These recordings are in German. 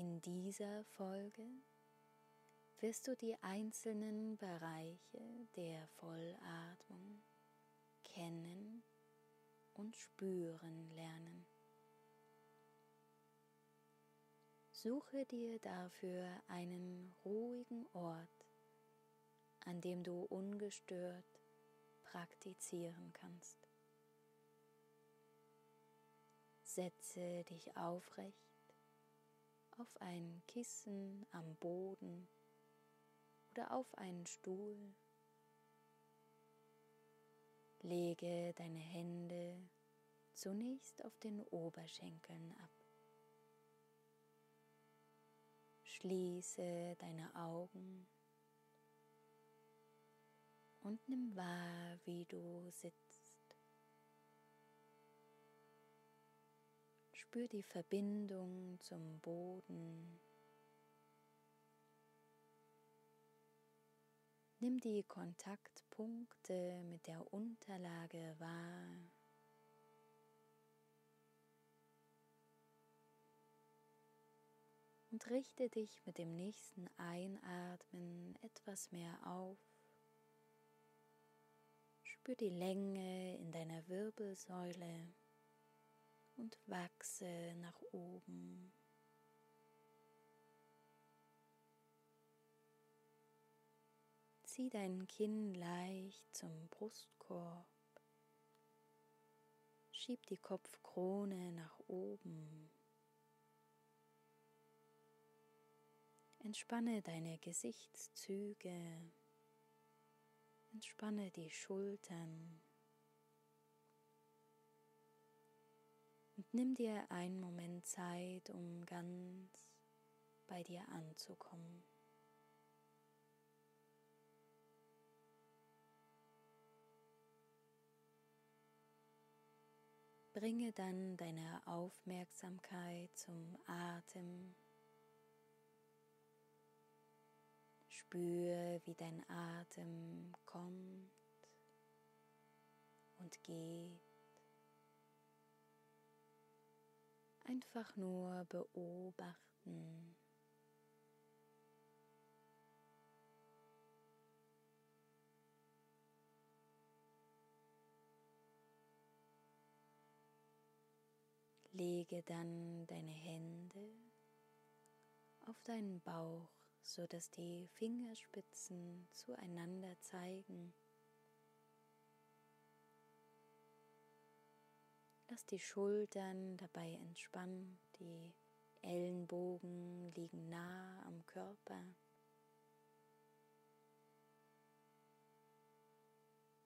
In dieser Folge wirst du die einzelnen Bereiche der Vollatmung kennen und spüren lernen. Suche dir dafür einen ruhigen Ort, an dem du ungestört praktizieren kannst. Setze dich aufrecht auf ein Kissen am Boden oder auf einen Stuhl. Lege deine Hände zunächst auf den Oberschenkeln ab. Schließe deine Augen und nimm wahr, wie du sitzt. Spür die Verbindung zum Boden. Nimm die Kontaktpunkte mit der Unterlage wahr. Und richte dich mit dem nächsten Einatmen etwas mehr auf. Spür die Länge in deiner Wirbelsäule und wachse nach oben. Zieh dein Kinn leicht zum Brustkorb. Schieb die Kopfkrone nach oben. Entspanne deine Gesichtszüge. Entspanne die Schultern. Nimm dir einen Moment Zeit, um ganz bei dir anzukommen. Bringe dann deine Aufmerksamkeit zum Atem. Spür, wie dein Atem kommt und geht. Einfach nur beobachten. Lege dann deine Hände auf deinen Bauch, so dass die Fingerspitzen zueinander zeigen. Lass die Schultern dabei entspannt, die Ellenbogen liegen nah am Körper.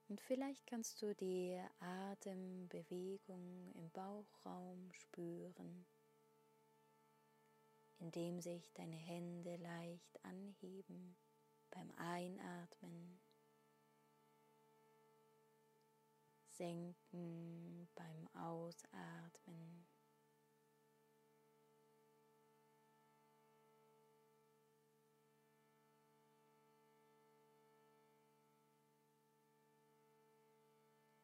Und vielleicht kannst du die Atembewegung im Bauchraum spüren, indem sich deine Hände leicht anheben beim Einatmen, senken beim Ausatmen.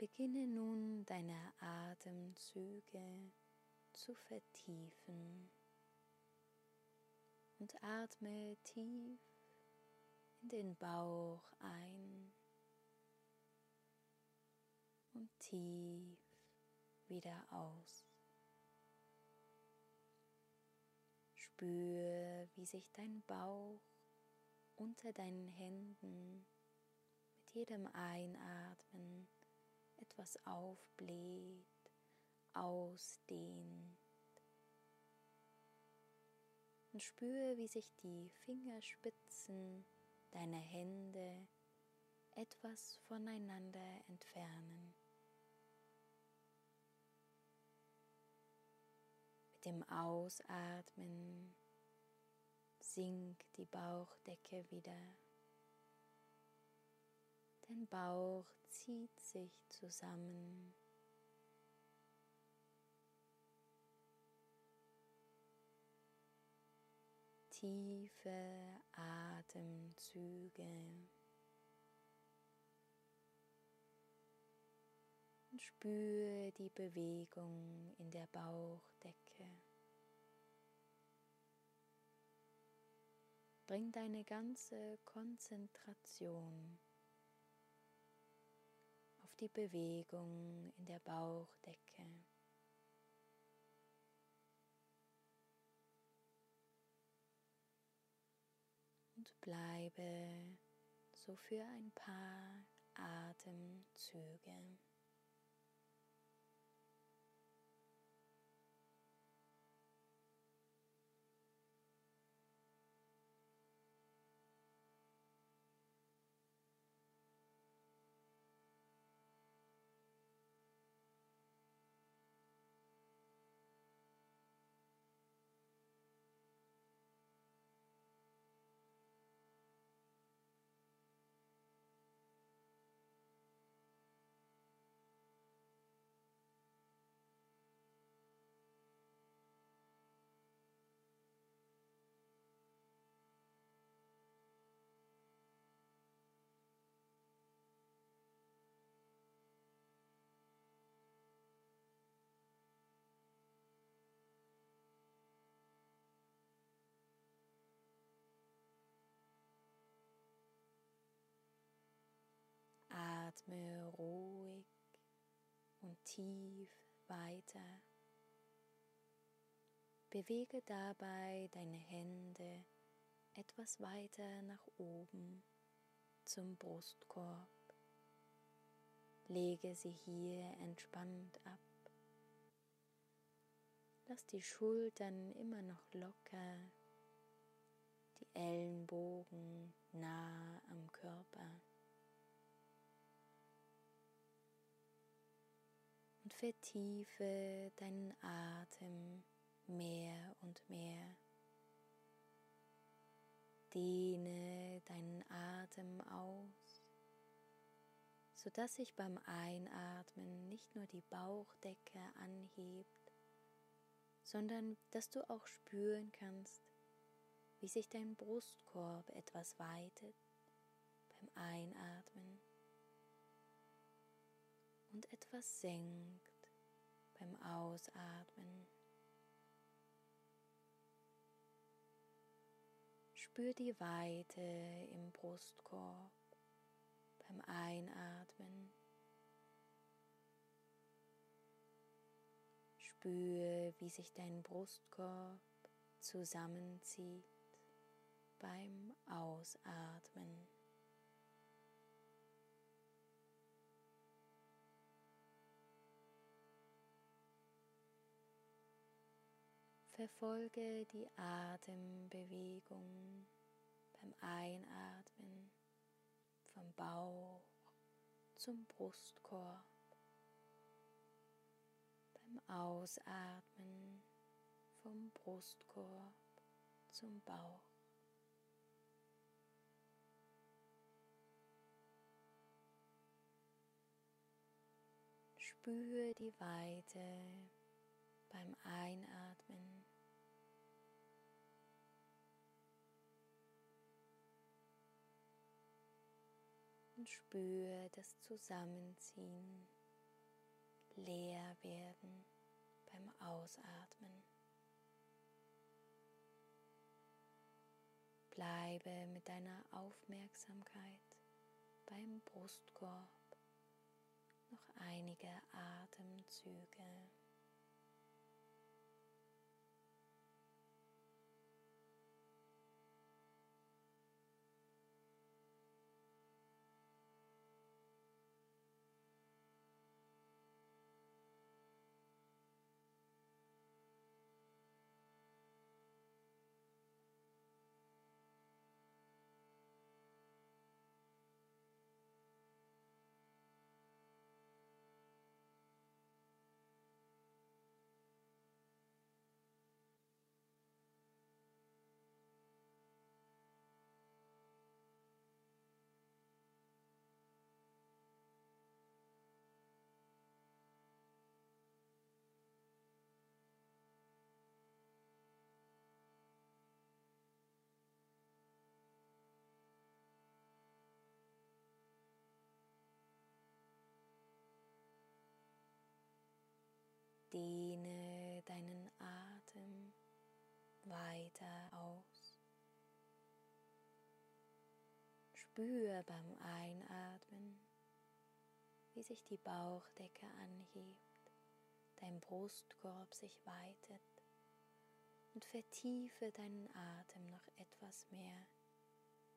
Beginne nun deine Atemzüge zu vertiefen und atme tief in den Bauch ein und tief wieder aus. Spür, wie sich dein Bauch unter deinen Händen mit jedem Einatmen etwas aufbläht, ausdehnt. Und spüre, wie sich die Fingerspitzen deiner Hände etwas voneinander entfernen. Mit dem Ausatmen sinkt die Bauchdecke wieder. Dein Bauch zieht sich zusammen. Tiefe Atemzüge. Und spüre die Bewegung in der Bauchdecke. bring deine ganze Konzentration auf die Bewegung in der Bauchdecke. Und bleibe so für ein paar Atemzüge. Atme ruhig und tief weiter. Bewege dabei deine Hände etwas weiter nach oben zum Brustkorb. Lege sie hier entspannt ab. Lass die Schultern immer noch locker, die Ellenbogen nah am vertiefe deinen Atem mehr und mehr. Dehne deinen Atem aus, sodass sich beim Einatmen nicht nur die Bauchdecke anhebt, sondern dass du auch spüren kannst, wie sich dein Brustkorb etwas weitet beim Einatmen und etwas senkt beim Ausatmen. Spür die Weite im Brustkorb beim Einatmen. Spür, wie sich dein Brustkorb zusammenzieht beim Ausatmen. Verfolge die Atembewegung beim Einatmen vom Bauch zum Brustkorb, beim Ausatmen vom Brustkorb zum Bauch. Spüre die Weite beim Einatmen und spüre das Zusammenziehen, leer werden beim Ausatmen. Bleibe mit deiner Aufmerksamkeit beim Brustkorb noch einige Atemzüge. Dehne deinen Atem weiter aus. spür beim Einatmen, wie sich die Bauchdecke anhebt, dein Brustkorb sich weitet und vertiefe deinen Atem noch etwas mehr.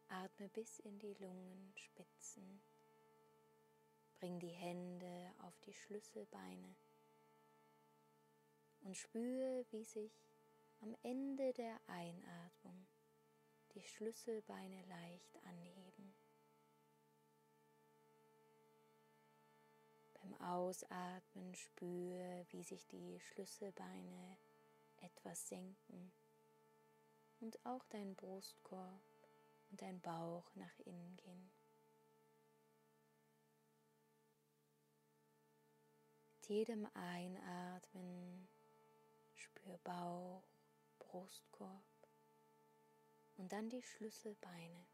Atme bis in die Lungenspitzen. Bring die Hände auf die Schlüsselbeine und spüre, wie sich am Ende der Einatmung die Schlüsselbeine leicht anheben. Beim Ausatmen spüre, wie sich die Schlüsselbeine etwas senken und auch dein Brustkorb und dein Bauch nach innen gehen. Mit jedem Einatmen spür Bauch, Brustkorb und dann die Schlüsselbeine.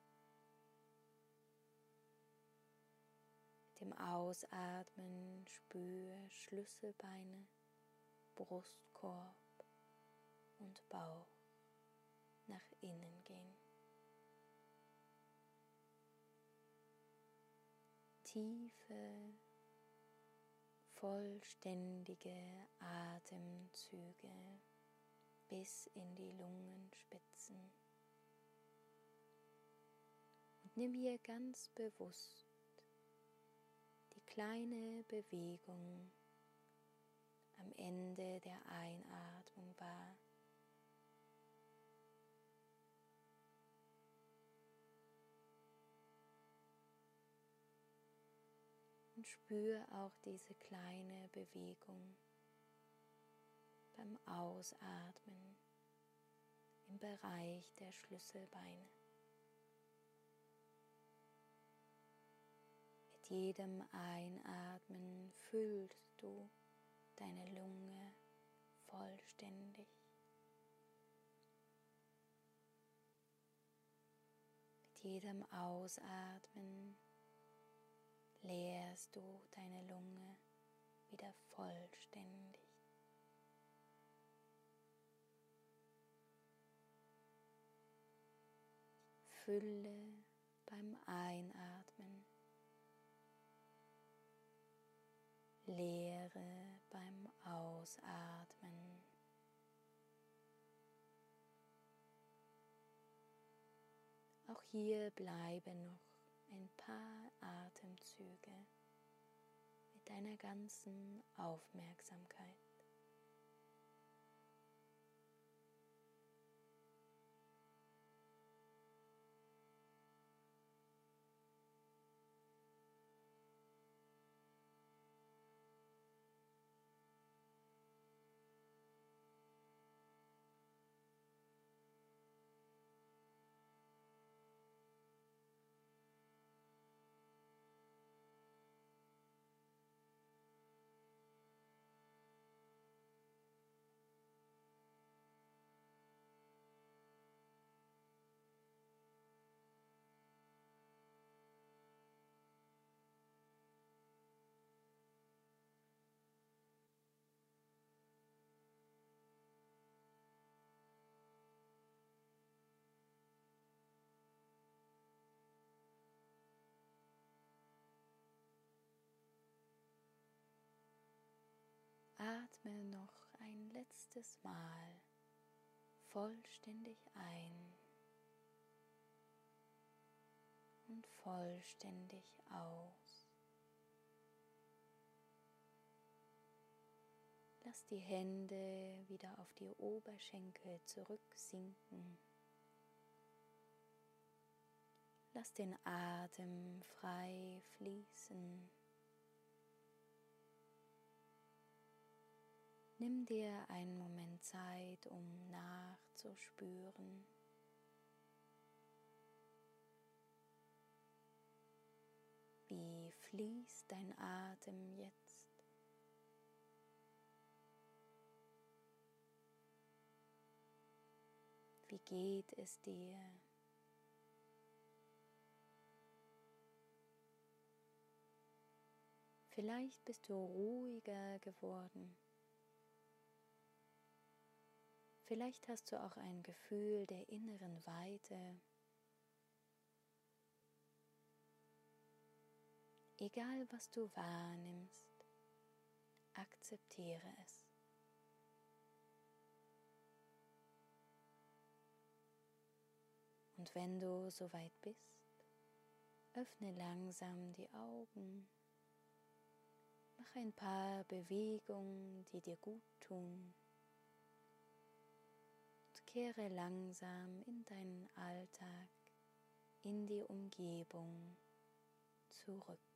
Mit dem Ausatmen spür Schlüsselbeine, Brustkorb und Bauch nach innen gehen. Tiefe, vollständige Atemzüge bis in die Lungenspitzen. Und nimm hier ganz bewusst die kleine Bewegung am Ende der Einatmung wahr. Und spür auch diese kleine Bewegung beim Ausatmen im Bereich der Schlüsselbeine. Mit jedem Einatmen füllst du deine Lunge vollständig. Mit jedem Ausatmen leerst du deine Lunge wieder vollständig. Fülle beim Einatmen, Leere beim Ausatmen. Auch hier bleibe noch ein paar Atemzüge mit deiner ganzen Aufmerksamkeit. Atme noch ein letztes Mal vollständig ein und vollständig aus. Lass die Hände wieder auf die Oberschenkel zurücksinken. Lass den Atem frei fließen. Nimm dir einen Moment Zeit, um nachzuspüren. Wie fließt dein Atem jetzt? Wie geht es dir? Vielleicht bist du ruhiger geworden. Vielleicht hast du auch ein Gefühl der inneren Weite. Egal was du wahrnimmst, akzeptiere es. Und wenn du soweit bist, öffne langsam die Augen. Mach ein paar Bewegungen, die dir gut tun. Kehre langsam in deinen Alltag, in die Umgebung zurück.